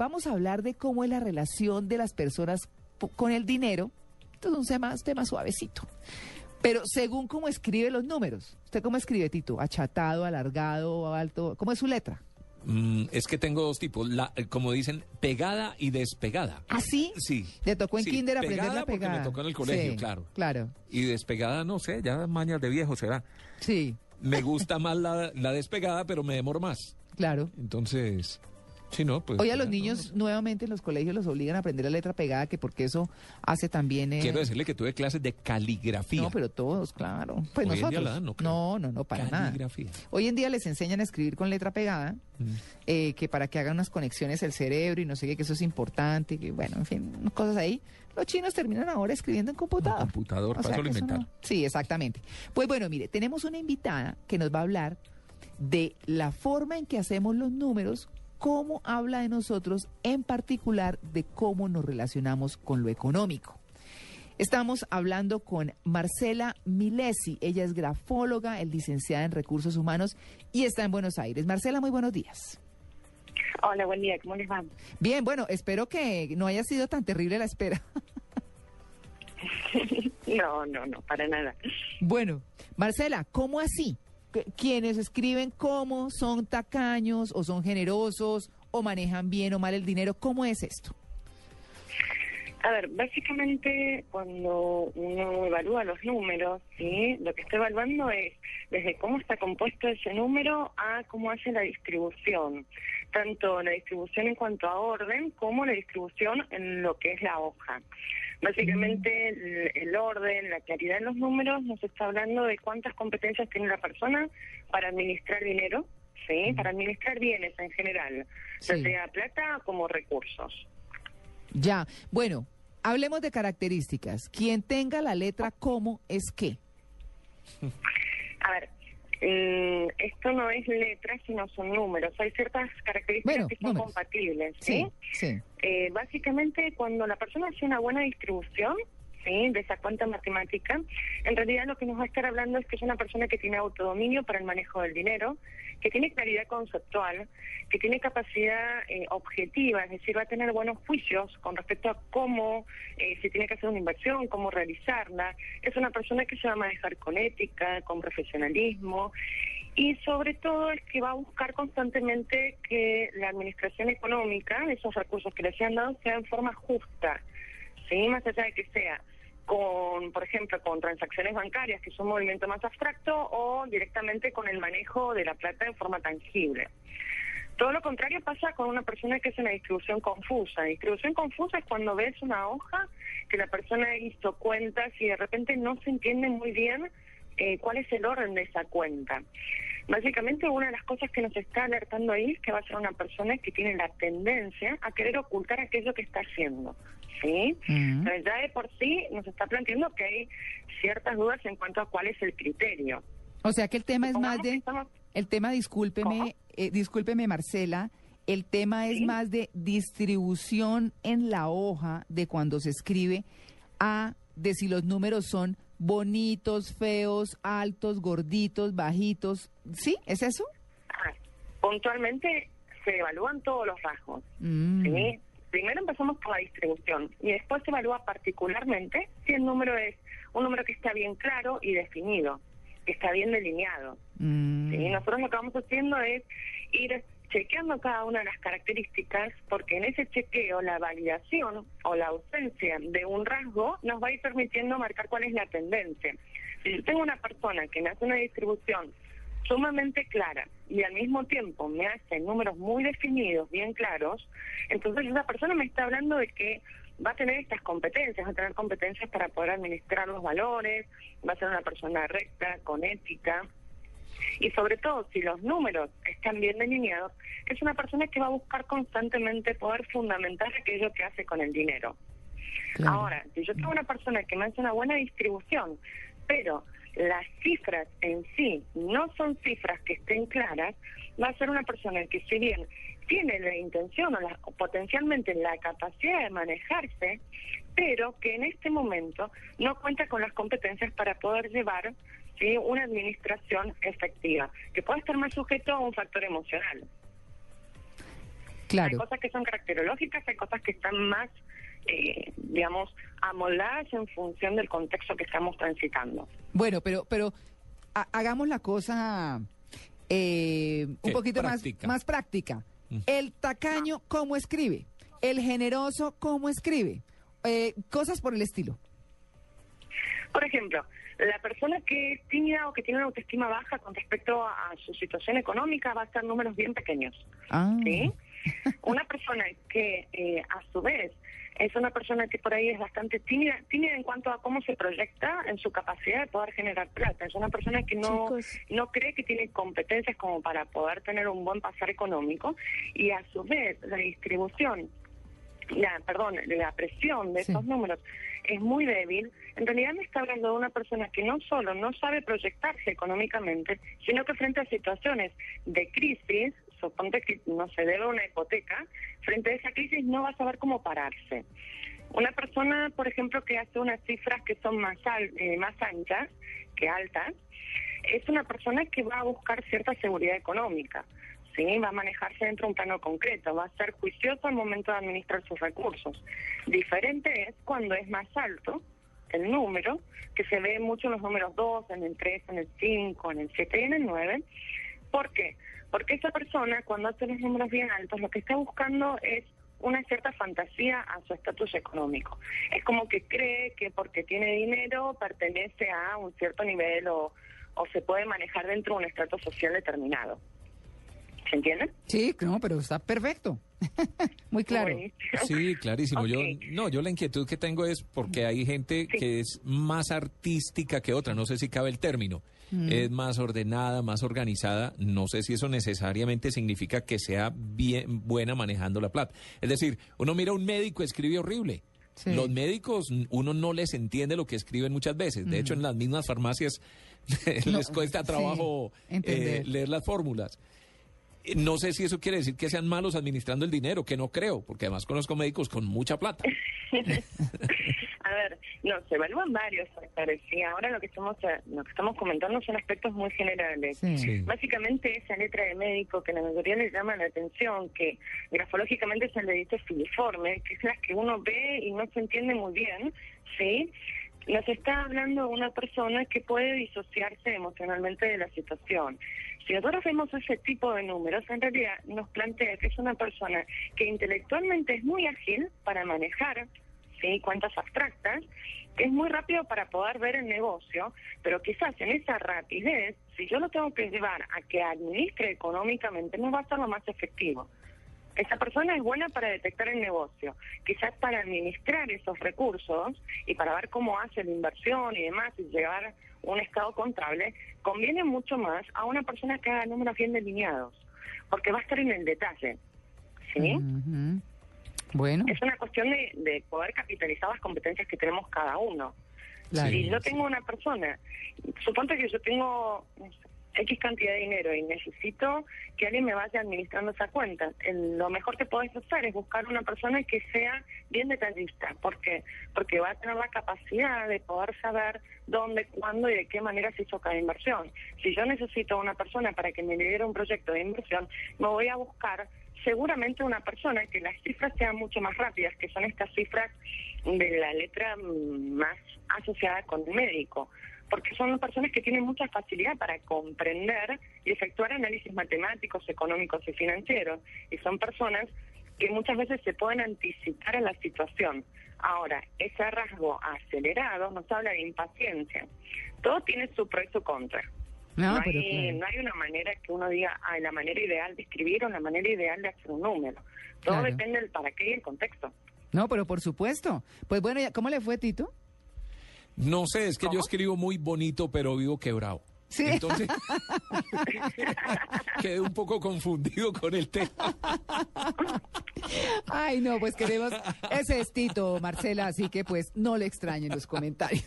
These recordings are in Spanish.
Vamos a hablar de cómo es la relación de las personas con el dinero. Esto es un tema, tema suavecito. Pero según cómo escribe los números. ¿Usted cómo escribe, Tito? ¿Achatado, alargado, alto? ¿Cómo es su letra? Mm, es que tengo dos tipos, la, eh, como dicen, pegada y despegada. ¿Así? Sí. ¿Le tocó en Sí, kinder aprender pegada la porque pegada? me tocó en el colegio, Sí, claro. Claro, Y despegada, no sé, ya mañas de viejo será. sí, Me gusta más la, la despegada, pero me demoro más. claro. Entonces, sí, no, pues... Hoy a los ya, niños nuevamente en los colegios los obligan a aprender la letra pegada, que porque eso hace también... eh, Quiero decirle que tuve clases de caligrafía. No, pero todos, claro. Pues Hoy en día nosotros. la no creo. no, no, no, para nada. Caligrafía. Hoy en día les enseñan a escribir con letra pegada, Mm. eh, que para que hagan unas conexiones el cerebro y no sé qué, que eso es importante, que bueno, en fin, unas cosas ahí. Los chinos terminan ahora escribiendo en computador. Computador, para eso lo Sí, exactamente. Pues bueno, mire, tenemos una invitada que nos va a hablar de la forma en que hacemos los números, cómo habla de nosotros, en particular de cómo nos relacionamos con lo económico. Estamos hablando con Marcela Milesi. Ella es grafóloga, es licenciada en recursos humanos y está en Buenos Aires. Marcela, muy buenos días. Hola, buen día, ¿cómo les va? Bien, bueno, espero que no haya sido tan terrible la espera. No, no, no, para nada. Bueno, Marcela, ¿cómo así? ¿Qu- Quienes escriben cómo son tacaños o son generosos o manejan bien o mal el dinero, ¿cómo es esto? A ver, básicamente cuando uno evalúa los números, ¿sí? lo que está evaluando es desde cómo está compuesto ese número a cómo hace la distribución, tanto la distribución en cuanto a orden como la distribución en lo que es la hoja. Básicamente el, el orden, la claridad en los números nos está hablando de cuántas competencias tiene la persona para administrar dinero, ¿sí? para administrar bienes en general, ya Sí. sea plata como recursos. Ya, bueno, hablemos de características. Quien tenga la letra como es qué. Mm, esto no es letras, sino son números. Hay ciertas características Bueno, que son números. compatibles, ¿sí? sí. Eh, básicamente, cuando la persona hace una buena distribución, ¿sí? De esa cuenta matemática, en realidad lo que nos va a estar hablando es que es una persona que tiene autodominio para el manejo del dinero, que tiene claridad conceptual, que tiene capacidad eh, objetiva, es decir, va a tener buenos juicios con respecto a cómo eh, se tiene que hacer una inversión, cómo realizarla. Es una persona que se va a manejar con ética, con profesionalismo y sobre todo es que va a buscar constantemente que la administración económica, esos recursos que le sean dados, sea en forma justa, ¿sí? Más allá de que sea con, por ejemplo, con transacciones bancarias, que es un movimiento más abstracto, o directamente con el manejo de la plata en forma tangible. Todo lo contrario pasa con una persona que hace una distribución confusa. Distribución confusa es cuando ves una hoja que la persona hizo cuentas y de repente no se entiende muy bien eh, cuál es el orden de esa cuenta. Básicamente una de las cosas que nos está alertando ahí es que va a ser una persona que tiene la tendencia a querer ocultar aquello que está haciendo. ¿Sí? Pero ya de por sí nos está planteando que hay ciertas dudas en cuanto a cuál es el criterio. O sea que el tema es más de... estamos- El tema, discúlpeme, eh, discúlpeme Marcela, el tema es Sí. más de distribución en la hoja de cuando se escribe a de si los números son bonitos, feos, altos, gorditos, bajitos. ¿Sí? ¿Es eso? Ah, puntualmente se evalúan todos los rasgos. Mm. ¿sí? Primero empezamos por la distribución y después se evalúa particularmente si el número es un número que está bien claro y definido, que está bien delineado. Mm. ¿sí? Nosotros lo que vamos haciendo es ir chequeando cada una de las características porque en ese chequeo la validación o la ausencia de un rasgo nos va a ir permitiendo marcar cuál es la tendencia. Si yo tengo una persona que me hace una distribución sumamente clara y al mismo tiempo me hace números muy definidos, bien claros, entonces esa persona me está hablando de que va a tener estas competencias, va a tener competencias para poder administrar los valores, va a ser una persona recta, con ética, Y sobre todo, si los números están bien delineados, es una persona que va a buscar constantemente poder fundamentar aquello que hace con el dinero. Claro. Ahora, si yo tengo una persona que me hace una buena distribución, pero las cifras en sí no son cifras que estén claras, va a ser una persona que si bien tiene la intención o, la- o potencialmente la capacidad de manejarse, pero que en este momento no cuenta con las competencias para poder llevar ¿sí? una administración efectiva, que puede estar más sujeto a un factor emocional. Hay Claro. cosas que son caracterológicas, hay cosas que están más, eh, digamos, amoldadas en función del contexto que estamos transitando. Bueno, pero, pero ha- hagamos la cosa eh, un ¿Qué? poquito Práctica. más, más práctica. Mm. El tacaño, ¿cómo escribe? El generoso, ¿cómo escribe? Eh, cosas por el estilo. Por ejemplo, la persona que es tímida o que tiene una autoestima baja con respecto a, a su situación económica va a estar números bien pequeños. Ah. ¿sí? Una persona que eh, a su vez es una persona que por ahí es bastante tímida, tímida en cuanto a cómo se proyecta en su capacidad de poder generar plata. Es una persona que no, Chicos. no cree que tiene competencias como para poder tener un buen pasar económico y a su vez la distribución la, perdón, la presión de Sí. esos números es muy débil, en realidad me está hablando de una persona que no solo no sabe proyectarse económicamente, sino que frente a situaciones de crisis, suponte que no se debe una hipoteca, frente a esa crisis no va a saber cómo pararse. Una persona, por ejemplo, que hace unas cifras que son más, eh, más anchas que altas, es una persona que va a buscar cierta seguridad económica. ¿sí? Va a manejarse dentro de un plano concreto, va a ser juicioso al momento de administrar sus recursos. Diferente es cuando es más alto el número, que se ve mucho en los números 2, en el 3, en el 5, en el 7 y en el 9. ¿Por qué? Porque esa persona, cuando hace los números bien altos, lo que está buscando es una cierta fantasía a su estatus económico. Es como que cree que porque tiene dinero pertenece a un cierto nivel o, se puede manejar dentro de un estrato social determinado. ¿Se entiende? Sí, no, pero está perfecto. Muy claro. Buenísimo. Sí, clarísimo. Yo no, yo la inquietud que tengo es porque hay gente Sí. que es más artística que otra, no sé si cabe el término. Es más ordenada, más organizada, no sé si eso necesariamente significa que sea bien buena manejando la plata. Es decir, uno mira a un médico escribe horrible. Sí. Los médicos, uno no les entiende lo que escriben muchas veces. De hecho, en las mismas farmacias les cuesta sí, trabajo eh, leer las fórmulas. No sé si eso quiere decir que sean malos administrando el dinero, que no creo, porque además conozco médicos con mucha plata. A ver, no, se evalúan varios factores. Y ahora lo que estamos eh, lo que estamos comentando son aspectos muy generales. Sí. Sí. Básicamente esa letra de médico que la mayoría le llama la atención, que grafológicamente se le dice filiforme, que es la que uno ve y no se entiende muy bien, ¿sí? Nos está hablando una persona que puede disociarse emocionalmente de la situación. Si nosotros vemos ese tipo de números, en realidad nos plantea que es una persona que intelectualmente es muy ágil para manejar ¿sí? cuentas abstractas, que es muy rápido para poder ver el negocio, pero quizás en esa rapidez, si yo lo tengo que llevar a que administre económicamente, no va a ser lo más efectivo. Esa persona es buena para detectar el negocio, quizás para administrar esos recursos y para ver cómo hace la inversión y demás y llevar un estado contable, conviene mucho más a una persona que haga números bien delineados, porque va a estar en el detalle. ¿Sí? Bueno, Es una cuestión de, de poder capitalizar las competencias que tenemos cada uno. claro. Si yo tengo una persona, suponte que yo tengo no sé, X cantidad de dinero y necesito que alguien me vaya administrando esa cuenta, lo mejor que podés hacer es buscar una persona que sea bien detallista. ¿Por qué? Porque va a tener la capacidad de poder saber dónde, cuándo y de qué manera se hizo cada inversión. Si yo necesito una persona para que me lidere un proyecto de inversión, me voy a buscar seguramente una persona que las cifras sean mucho más rápidas, que son estas cifras de la letra más asociada con el médico, porque son personas que tienen mucha facilidad para comprender y efectuar análisis matemáticos, económicos y financieros, y son personas que muchas veces se pueden anticipar a la situación. Ahora, ese rasgo acelerado nos habla de impaciencia. Todo tiene su pro y su contra. No, No, pero hay, claro. no hay una manera que uno diga, ah, la manera ideal de escribir o la manera ideal de hacer un número. Todo Claro. depende del para qué y el contexto. No, pero por supuesto. Pues bueno, ¿cómo le fue, Tito? No sé, es que yo escribo muy bonito, pero vivo quebrado. Sí. Entonces, quedé un poco confundido con el tema. Ay, no, pues queremos. Ese es Tito, Marcela, así que pues no le extrañen los comentarios.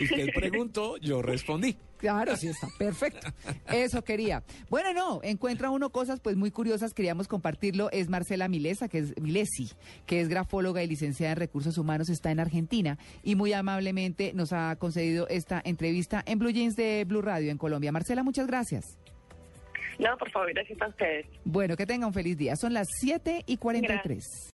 Usted preguntó, yo respondí. Claro, sí, está perfecto. Eso quería. Bueno, no, encuentra uno cosas pues muy curiosas, queríamos compartirlo. Es Marcela Milesa, que es Milesi, que es grafóloga y licenciada en recursos humanos, está en Argentina y muy amablemente nos ha concedido esta entrevista en Blue Jeans de Blue Radio en Colombia. Marcela, muchas gracias. No, por favor, gracias a ustedes. Bueno, que tenga un feliz día. Son las 7 y 43.